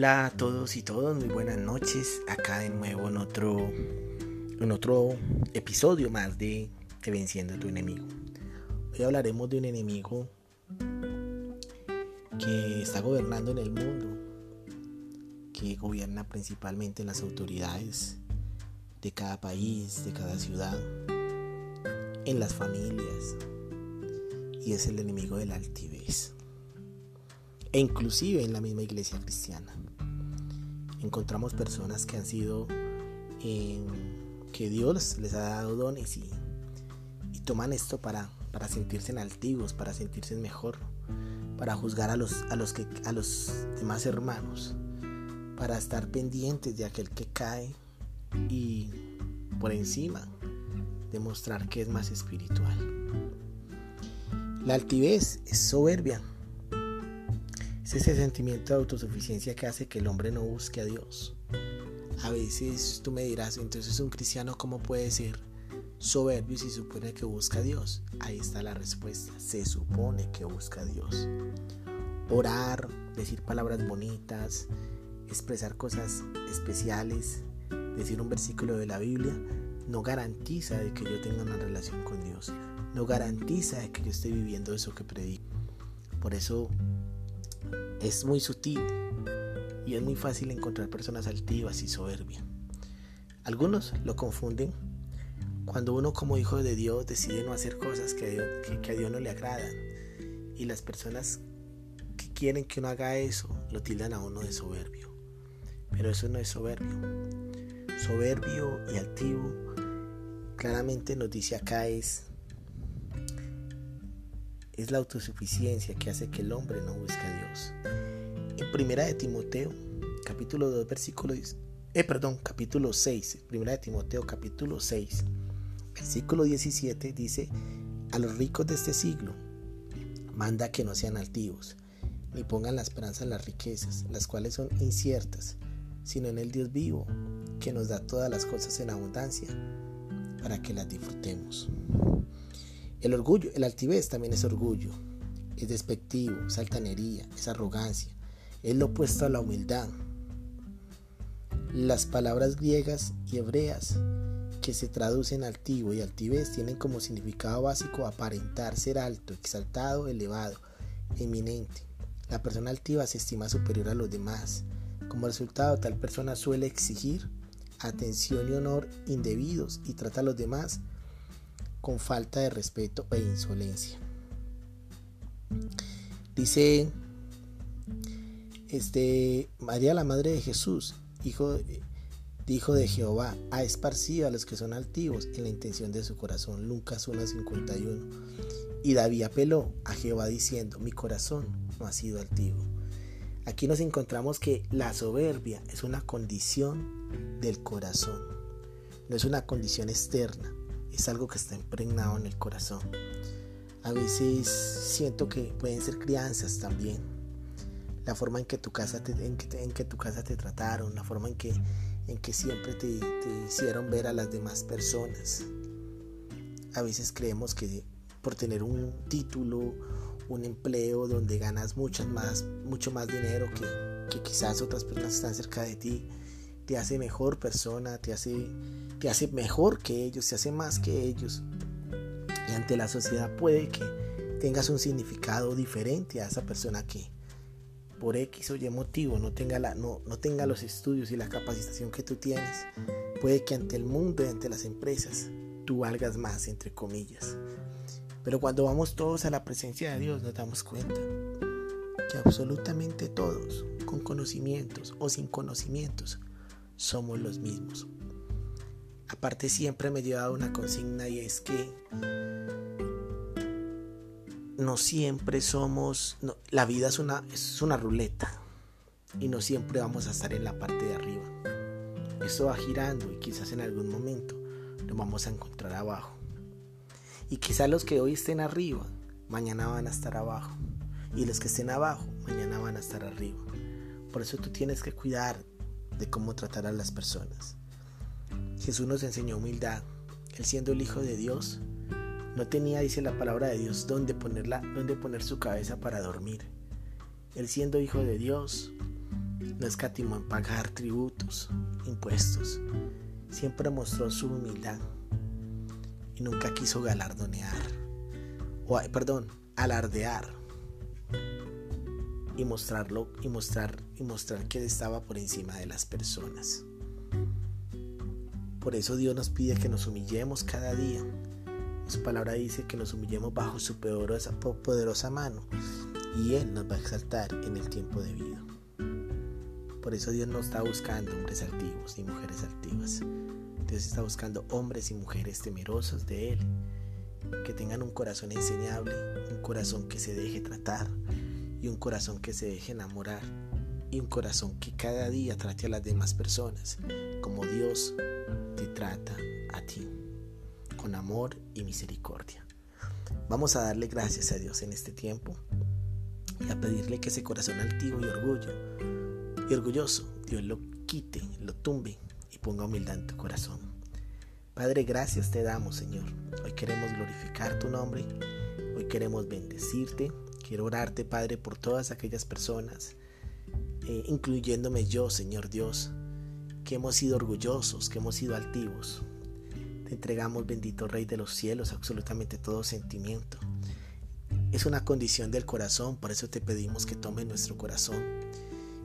Hola a todos y todas, muy buenas noches. Acá de nuevo en otro, en otro episodio más de, de Venciendo a tu enemigo. Hoy hablaremos de un enemigo que está gobernando en el mundo, que gobierna principalmente en las autoridades de cada país, de cada ciudad, en las familias, y es el enemigo de la altivez e inclusive en la misma iglesia cristiana. Encontramos personas que han sido, eh, que Dios les ha dado dones y, toman esto para, para sentirse altivos, para sentirse mejor, para juzgar a los, a, los que, a los demás hermanos, para estar pendientes de aquel que cae y por encima demostrar que es más espiritual. La altivez es soberbia, es ese sentimiento de autosuficiencia que hace que el hombre no busque a Dios. A veces tú me dirás, entonces un cristiano cómo puede ser soberbio si supone que busca a Dios. Ahí está la respuesta, se supone que busca a Dios. Orar, decir palabras bonitas, expresar cosas especiales, decir un versículo de la Biblia, no garantiza de que yo tenga una relación con Dios. No garantiza de que yo esté viviendo eso que predico. Por eso es muy sutil y es muy fácil encontrar personas altivas y soberbias. Algunos lo confunden cuando uno como hijo de Dios decide no hacer cosas que a, Dios, no le agradan y las personas que quieren que uno haga eso lo tildan a uno de soberbio. Pero eso no es soberbio. Soberbio y altivo claramente nos dice acá es es la autosuficiencia que hace que el hombre no busque a Dios. En primera de Timoteo, capítulo 2, versículo eh, perdón, capítulo 6, primera de Timoteo, capítulo 6, versículo 17 dice, a los ricos de este siglo, manda que no sean altivos, ni pongan la esperanza en las riquezas, las cuales son inciertas, sino en el Dios vivo, que nos da todas las cosas en abundancia, para que las disfrutemos. El orgullo, el altivez también es orgullo, es despectivo, es altanería, es arrogancia, es lo opuesto a la humildad. Las palabras griegas y hebreas que se traducen altivo y altivez tienen como significado básico aparentar ser alto, exaltado, elevado, eminente. La persona altiva se estima superior a los demás. Como resultado, tal persona suele exigir atención y honor indebidos y trata a los demás con falta de respeto e insolencia. Dice este María la madre de Jesús, hijo dijo de Jehová, ha esparcido a los que son altivos en la intención de su corazón. Lucas 1:51. Y David apeló a Jehová diciendo, mi corazón no ha sido altivo. Aquí nos encontramos que la soberbia es una condición del corazón, no es una condición externa es algo que está impregnado en el corazón. A veces siento que pueden ser crianzas también. La forma en que tu casa te, en que, tu casa te trataron, la forma en que, en que siempre te, te hicieron ver a las demás personas. A veces creemos que por tener un título, un empleo donde ganas mucho más, mucho más dinero que, que quizás otras personas están cerca de ti, te hace mejor persona, te hace, te hace mejor que ellos, te hace más que ellos. Y ante la sociedad puede que tengas un significado diferente a esa persona que por X o Y motivo no tenga, la, no, no tenga los estudios y la capacitación que tú tienes. Puede que ante el mundo y ante las empresas tú valgas más, entre comillas. Pero cuando vamos todos a la presencia de Dios nos damos cuenta que absolutamente todos, con conocimientos o sin conocimientos, somos los mismos. Aparte siempre me he dado una consigna y es que no siempre somos, la vida es una, es una ruleta y no siempre vamos a estar en la parte de arriba. Esto va girando y quizás en algún momento nos vamos a encontrar abajo. Y quizás los que hoy estén arriba, mañana van a estar abajo. Y los que estén abajo, mañana van a estar arriba. Por eso tú tienes que cuidar de cómo tratar a las personas. Jesús nos enseñó humildad. Él siendo el Hijo de Dios, no tenía, dice la palabra de Dios, dónde, ponerla, dónde poner su cabeza para dormir. Él siendo Hijo de Dios, No escatimó en pagar tributos, impuestos. Siempre mostró su humildad y nunca quiso galardonear, o perdón, alardear y mostrarlo y mostrar y mostrar que estaba por encima de las personas. Por eso Dios nos pide que nos humillemos cada día. Su palabra dice que nos humillemos bajo su poderosa, poderosa mano y Él nos va a exaltar en el tiempo debido. Por eso Dios no está buscando hombres altivos ni mujeres altivas. Dios está buscando hombres y mujeres temerosos de Él, que tengan un corazón enseñable, un corazón que se deje tratar y un corazón que se deje enamorar y un corazón que cada día trate a las demás personas como Dios te trata a ti, con amor y misericordia. Vamos a darle gracias a Dios en este tiempo y a pedirle que ese corazón altivo y orgullo y orgulloso, Dios lo quite, lo tumbe y ponga humildad en tu corazón. Padre, gracias te damos, Señor. Hoy queremos glorificar tu nombre, hoy queremos bendecirte. Quiero orarte, Padre, por todas aquellas personas, eh, incluyéndome yo, Señor Dios, que hemos sido orgullosos, que hemos sido altivos. Te entregamos, bendito Rey de los cielos, absolutamente todo sentimiento. Es una condición del corazón, por eso te pedimos que tome nuestro corazón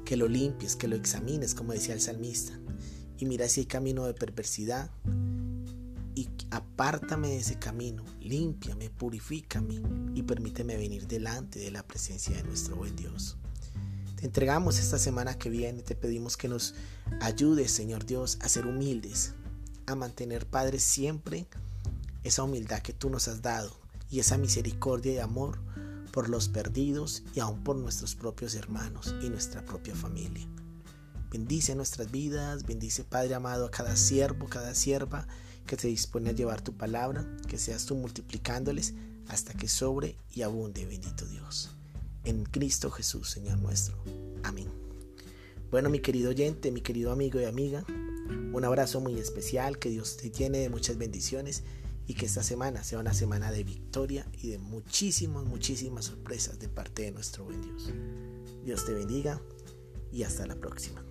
que lo limpies, que lo examines, como decía el salmista, y mira si hay camino de perversidad apártame de ese camino, límpiame, purifícame y permíteme venir delante de la presencia de nuestro buen Dios. Te entregamos esta semana que viene, te pedimos que nos ayudes, Señor Dios, a ser humildes, a mantener, Padre, siempre esa humildad que tú nos has dado y esa misericordia y amor por los perdidos y aún por nuestros propios hermanos y nuestra propia familia. Bendice nuestras vidas, bendice Padre amado a cada siervo, cada sierva que se dispone a llevar tu palabra, que seas tú multiplicándoles hasta que sobre y abunde, bendito Dios. En Cristo Jesús, Señor nuestro. Amén. Bueno, mi querido oyente, mi querido amigo y amiga, un abrazo muy especial, que Dios te llene de muchas bendiciones y que esta semana sea una semana de victoria y de muchísimas, muchísimas sorpresas de parte de nuestro buen Dios. Dios te bendiga y hasta la próxima.